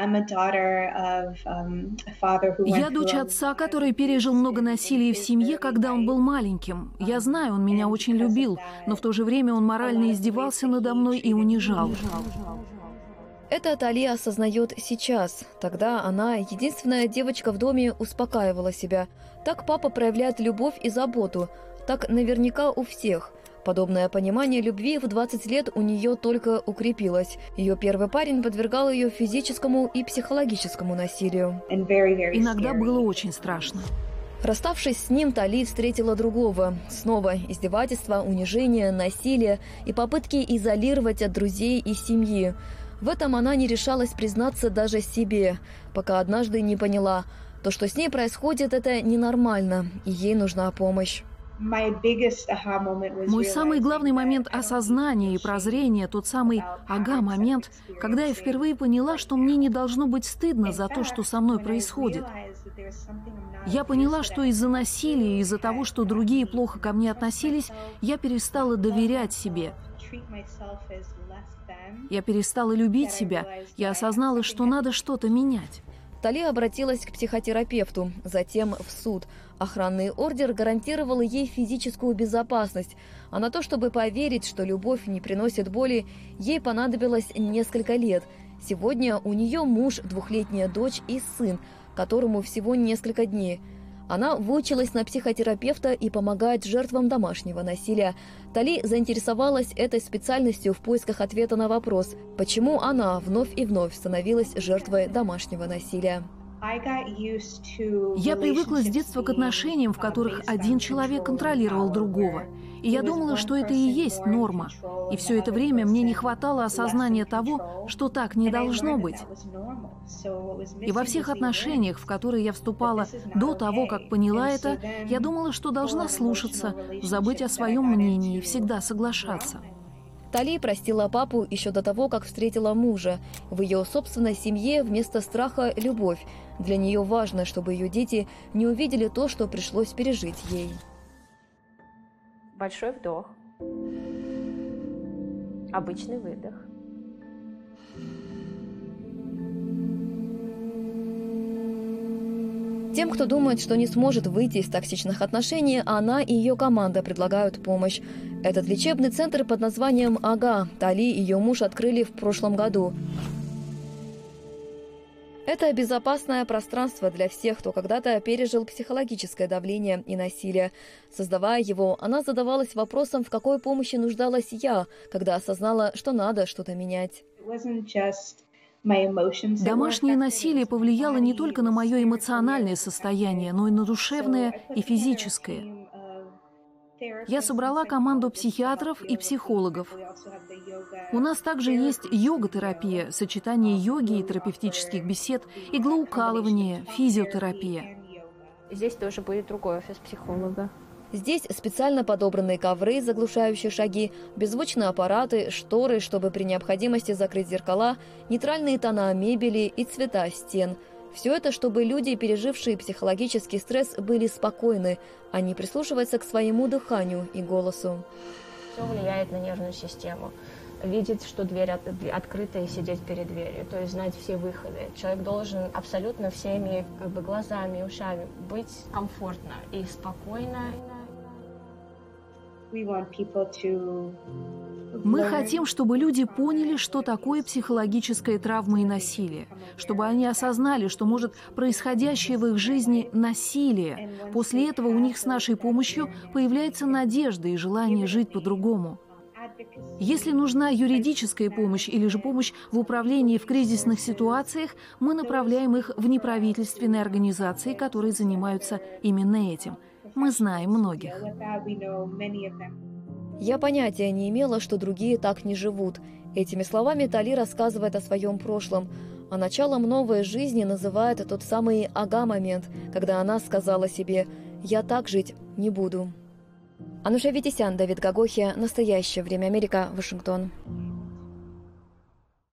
Um, Я дочь отца, который пережил много насилия в семье, когда он был маленьким. Я знаю, он меня очень любил, но в то же время он морально издевался надо мной и унижал. Это Тали осознает сейчас. Тогда она, единственная девочка в доме, успокаивала себя. Так папа проявляет любовь и заботу. Так наверняка у всех – Подобное понимание любви в 20 лет у нее только укрепилось. Ее первый парень подвергал ее физическому и психологическому насилию. Иногда было очень страшно. Расставшись с ним, Тали встретила другого. Снова издевательства, унижение, насилие и попытки изолировать от друзей и семьи. В этом она не решалась признаться даже себе, пока однажды не поняла, то, что с ней происходит, это ненормально, и ей нужна помощь. Мой самый главный момент осознания и прозрения, тот самый ага-момент, когда я впервые поняла, что мне не должно быть стыдно за то, что со мной происходит. Я поняла, что из-за насилия, из-за того, что другие плохо ко мне относились, я перестала доверять себе. Я перестала любить себя, я осознала, что надо что-то менять. Тали обратилась к психотерапевту, затем в суд. Охранный ордер гарантировал ей физическую безопасность, а на то, чтобы поверить, что любовь не приносит боли, ей понадобилось несколько лет. Сегодня у нее муж, двухлетняя дочь и сын, которому всего несколько дней – она выучилась на психотерапевта и помогает жертвам домашнего насилия. Тали заинтересовалась этой специальностью в поисках ответа на вопрос, почему она вновь и вновь становилась жертвой домашнего насилия. Я привыкла с детства к отношениям, в которых один человек контролировал другого. И я думала, что это и есть норма. И все это время мне не хватало осознания того, что так не должно быть. И во всех отношениях, в которые я вступала до того, как поняла это, я думала, что должна слушаться, забыть о своем мнении и всегда соглашаться. Тали простила папу еще до того, как встретила мужа. В ее собственной семье вместо страха – любовь. Для нее важно, чтобы ее дети не увидели то, что пришлось пережить ей. Большой вдох. Обычный выдох. Тем, кто думает, что не сможет выйти из токсичных отношений, она и ее команда предлагают помощь. Этот лечебный центр под названием «Ага» Тали и ее муж открыли в прошлом году. Это безопасное пространство для всех, кто когда-то пережил психологическое давление и насилие. Создавая его, она задавалась вопросом, в какой помощи нуждалась я, когда осознала, что надо что-то менять. Домашнее насилие повлияло не только на мое эмоциональное состояние, но и на душевное и физическое. Я собрала команду психиатров и психологов. У нас также есть йога-терапия, сочетание йоги и терапевтических бесед, иглоукалывание, физиотерапия. Здесь тоже будет другой офис психолога. Здесь специально подобранные ковры, заглушающие шаги, беззвучные аппараты, шторы, чтобы при необходимости закрыть зеркала, нейтральные тона мебели и цвета стен – все это, чтобы люди, пережившие психологический стресс, были спокойны, а не прислушиваться к своему дыханию и голосу. Все влияет на нервную систему. Видеть, что дверь от, открыта и сидеть перед дверью, то есть знать все выходы. Человек должен абсолютно всеми как бы, глазами ушами быть комфортно и спокойно. Мы хотим, чтобы люди поняли, что такое психологическая травма и насилие, чтобы они осознали, что может происходящее в их жизни насилие. После этого у них с нашей помощью появляется надежда и желание жить по-другому. Если нужна юридическая помощь или же помощь в управлении в кризисных ситуациях, мы направляем их в неправительственные организации, которые занимаются именно этим. Мы знаем многих. Я понятия не имела, что другие так не живут. Этими словами Тали рассказывает о своем прошлом. А началом новой жизни называет тот самый ага-момент, когда она сказала себе «я так жить не буду». Ануша Витисян, Давид Гагохи, «Настоящее время Америка», Вашингтон.